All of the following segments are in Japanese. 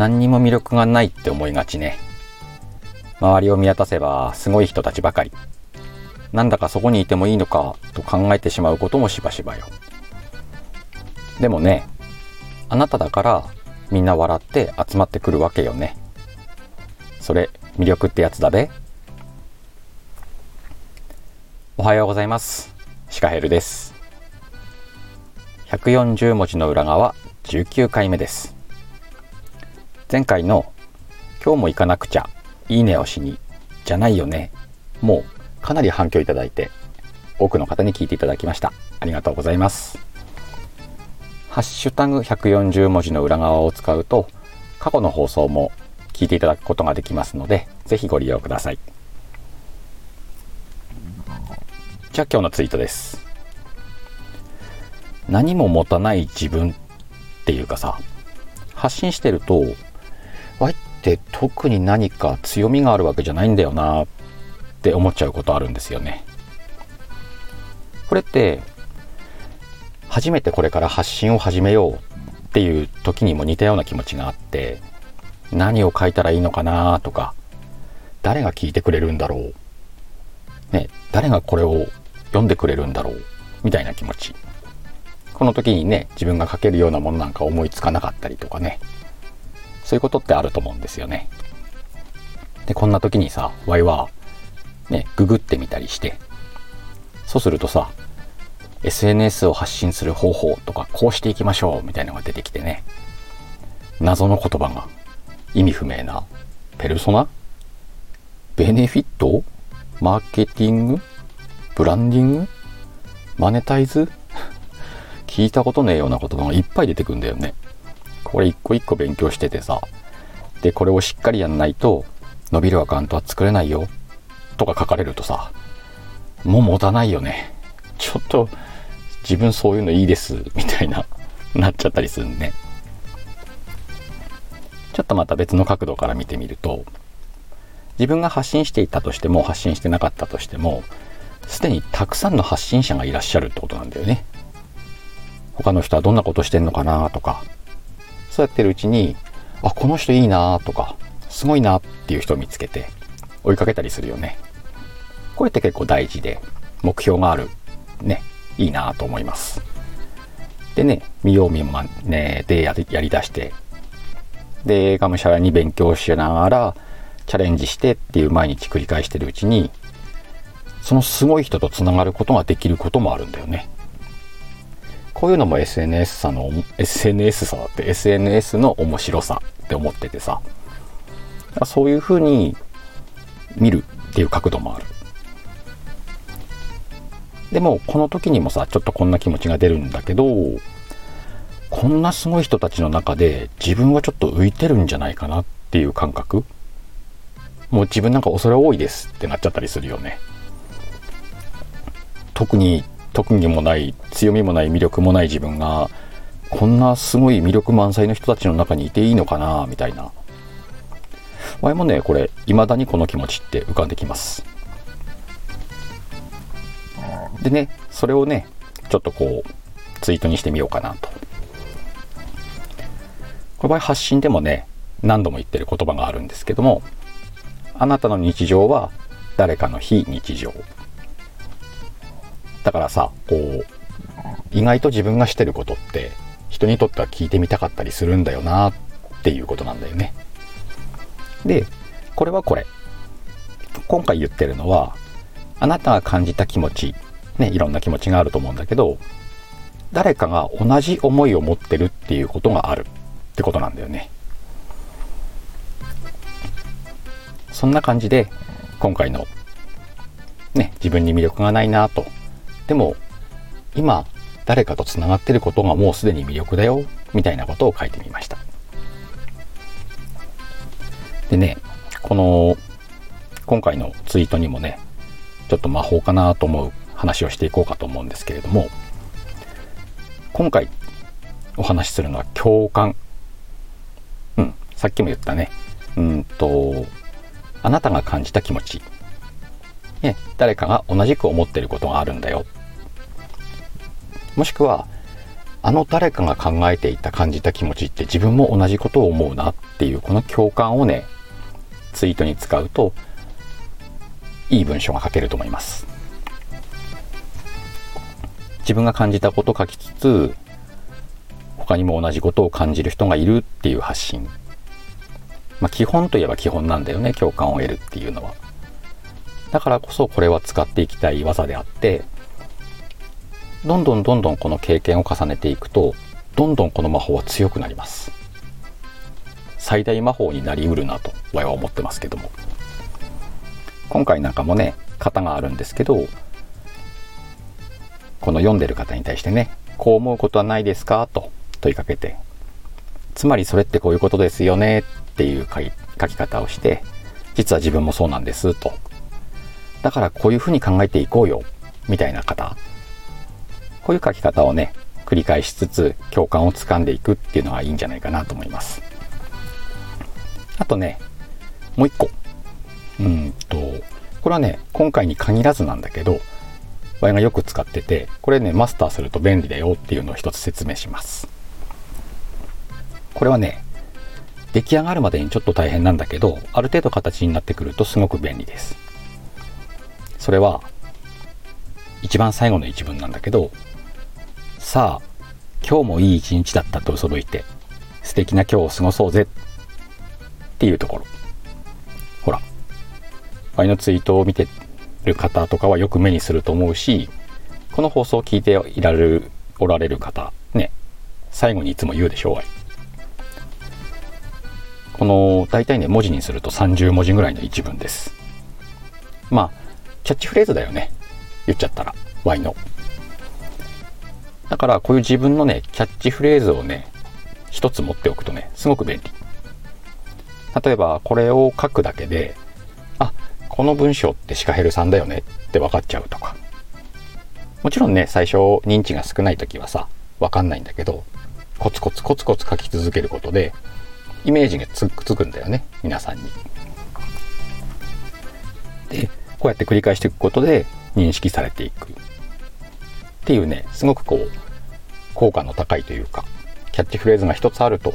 何にも魅力がないって思いがちね。周りを見渡せばすごい人たちばかり。なんだかそこにいてもいいのかと考えてしまうこともしばしばよ。でもねあなただからみんな笑って集まってくるわけよね。それ魅力ってやつだべ。おはようございます。シカヘルです。140文字の裏側19回目です。前回の今日も行かなくちゃいいねをしにじゃないよねもうかなり反響いただいて多くの方に聞いていただきました。ありがとうございます。ハッシュタグ140文字の裏側を使うと過去の放送も聞いていただくことができますのでぜひご利用ください。じゃあ今日のツイートです。何も持たない自分っていうかさ発信してるとって特に何か強みがあるわけじゃないんだよなって思っちゃうことあるんですよね。これって初めてこれから発信を始めようっていう時にも似たような気持ちがあって何を書いたらいいのかなとか誰が聞いてくれるんだろうね誰がこれを読んでくれるんだろうみたいな気持ち。この時にね自分が書けるようなものなんか思いつかなかったりとかね。そういうことってあると思うんですよね。でこんな時にさワイはねググってみたりしてそうするとさ SNS を発信する方法とかこうしていきましょうみたいなのが出てきてね。謎の言葉が意味不明なペルソナ？ベネフィット？マーケティング？ブランディング？マネタイズ？聞いたことねえような言葉がいっぱい出てくんだよね。これ一個一個勉強しててさ。でこれをしっかりやんないと伸びるアカウントは作れないよ。とか書かれるとさもう持たないよね。ちょっと自分そういうのいいです。みたいななっちゃったりするね。ちょっとまた別の角度から見てみると自分が発信していたとしても発信してなかったとしてもすでにたくさんの発信者がいらっしゃるってことなんだよね。他の人はどんなことしてんのかなとかそうやってるうちにあこの人いいなとかすごいなっていう人を見つけて追いかけたりするよね。これって結構大事で目標があるねいいなと思います。でね見よう見まねでややりだしてでがむしゃらに勉強しながらチャレンジしてっていう毎日繰り返してるうちにそのすごい人とつながることができることもあるんだよね。こういうのも SNS さの SNS さだって SNS の面白さって思っててさ。そういうふうに見るっていう角度もある。でもこの時にもさちょっとこんな気持ちが出るんだけどこんなすごい人たちの中で自分はちょっと浮いてるんじゃないかなっていう感覚。もう自分なんか恐れ多いですってなっちゃったりするよね。特に特技もない強みもない魅力もない自分がこんなすごい魅力満載の人たちの中にいていいのかなみたいな。前もねこれ未だにこの気持ちって浮かんできます。でねそれをねちょっとこうツイートにしてみようかなと。この場合発信でもね何度も言ってる言葉があるんですけどもあなたの日常は誰かの非日常。だからさこう意外と自分がしてることって人にとっては聞いてみたかったりするんだよなっていうことなんだよね。でこれはこれ。今回言ってるのはあなたが感じた気持ちねいろんな気持ちがあると思うんだけど誰かが同じ思いを持ってるっていうことがあるってことなんだよね。そんな感じで今回のね自分に魅力がないなとでも今誰かとつながってることがもうすでに魅力だよみたいなことを書いてみました。でねこの今回のツイートにもねちょっと魔法かなと思う話をしていこうかと思うんですけれども今回お話しするのは共感。うんさっきも言ったね。うんとあなたが感じた気持ち。ね誰かが同じく思ってることがあるんだよ。もしくはあの誰かが考えていた感じた気持ちって自分も同じことを思うなっていうこの共感をねツイートに使うといい文章が書けると思います。自分が感じたことを書きつつ他にも同じことを感じる人がいるっていう発信。まあ基本といえば基本なんだよね共感を得るっていうのは。だからこそこれは使っていきたい技であってどんどんどんどんこの経験を重ねていくとどんどんこの魔法は強くなります。最大魔法になりうるなと我は思ってますけども。今回なんかもね型があるんですけどこの読んでる方に対してねこう思うことはないですかと問いかけてつまりそれってこういうことですよねっていう書き方をして実は自分もそうなんですと。だからこういうふうに考えていこうよみたいな方。こういう書き方をね繰り返しつつ共感をつかんでいくっていうのがいいんじゃないかなと思います。あとねもう一個。うんとこれはね今回に限らずなんだけど我がよく使っててこれねマスターすると便利だよっていうのを一つ説明します。これはね出来上がるまでにちょっと大変なんだけどある程度形になってくるとすごく便利です。それは一番最後の一文なんだけどさあ今日もいい一日だったと嘘吹いて素敵な今日を過ごそうぜ。っていうところ。ほらワイのツイートを見てる方とかはよく目にすると思うしこの放送を聞いていられるおられる方ね最後にいつも言うでしょうワイこの大体ね文字にすると30文字ぐらいの一文です。まあキャッチフレーズだよね。言っちゃったら Y の。だからこういう自分のねキャッチフレーズをね一つ持っておくとねすごく便利。例えばこれを書くだけであこの文章ってシカヘルさんだよねって分かっちゃうとか。もちろんね最初認知が少ない時はさ分かんないんだけどコツコツコツコツ書き続けることでイメージがつくつくんだよね皆さんに。でこうやって繰り返していくことで認識されていく。っていうねすごくこう効果の高いというかキャッチフレーズが一つあると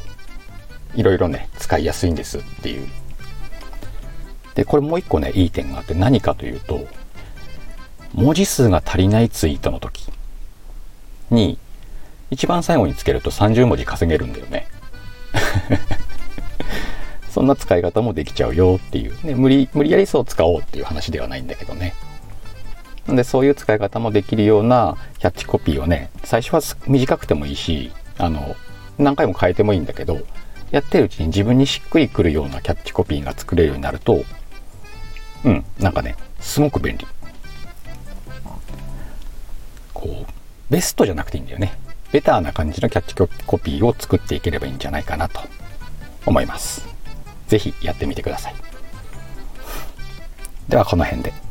いろいろね使いやすいんですっていう。でこれもう一個ねいい点があって何かというと文字数が足りないツイートの時に一番最後につけると30文字稼げるんだよね。そんな使い方もできちゃうよっていう、ね、無理無理やりそう使おうっていう話ではないんだけどね。なんでそういう使い方もできるようなキャッチコピーをね最初は短くてもいいしあの何回も変えてもいいんだけどやってるうちに自分にしっくりくるようなキャッチコピーが作れるようになるとうんなんかねすごく便利。こうベストじゃなくていいんだよね。ベターな感じのキャッチコピーを作っていければいいんじゃないかなと思います。是非やってみてください。ではこの辺で。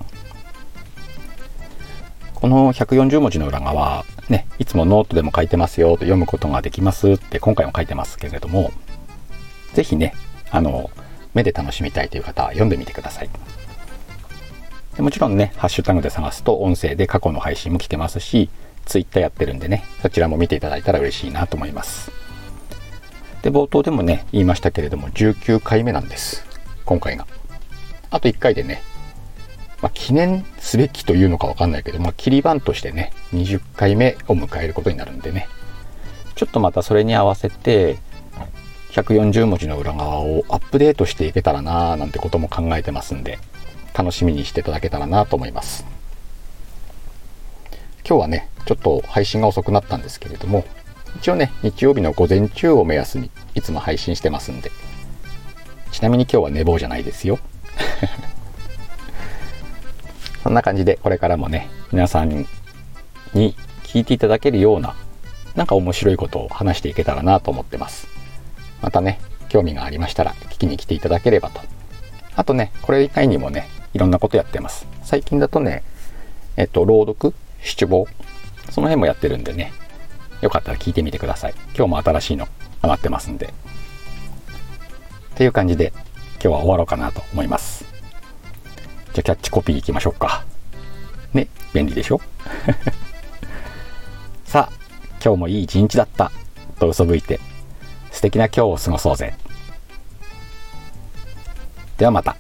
この140文字の裏側、ね、いつもノートでも書いてますよと読むことができますって今回も書いてますけれども、ぜひね、あの、目で楽しみたいという方は読んでみてください。でもちろんね、ハッシュタグで探すと音声で過去の配信も来てますし、ツイッターやってるんでね、そちらも見ていただいたら嬉しいなと思います。で、冒頭でもね、言いましたけれども、19回目なんです。今回が。あと1回でね、まあ、記念すべきというのかわかんないけど、まあ、切り番としてね、20回目を迎えることになるんでね、ちょっとまたそれに合わせて、140文字の裏側をアップデートしていけたらなーなんてことも考えてますんで、楽しみにしていただけたらなと思います。今日はね、ちょっと配信が遅くなったんですけれども、一応ね、日曜日の午前中を目安にいつも配信してますんで、ちなみに今日は寝坊じゃないですよ。そんな感じでこれからもね、皆さんに聞いていただけるような、なんか面白いことを話していけたらなと思ってます。またね、興味がありましたら聞きに来ていただければと。あとね、これ以外にもね、いろんなことやってます。最近だとね、えっと、朗読、七望、その辺もやってるんでね、よかったら聞いてみてください。今日も新しいの余ってますんで。っていう感じで今日は終わろうかなと思います。じゃあキャッチコピーいきましょうか。ね、便利でしょ？さあ、今日もいい一日だったと嘘吹いて素敵な今日を過ごそうぜ。ではまた。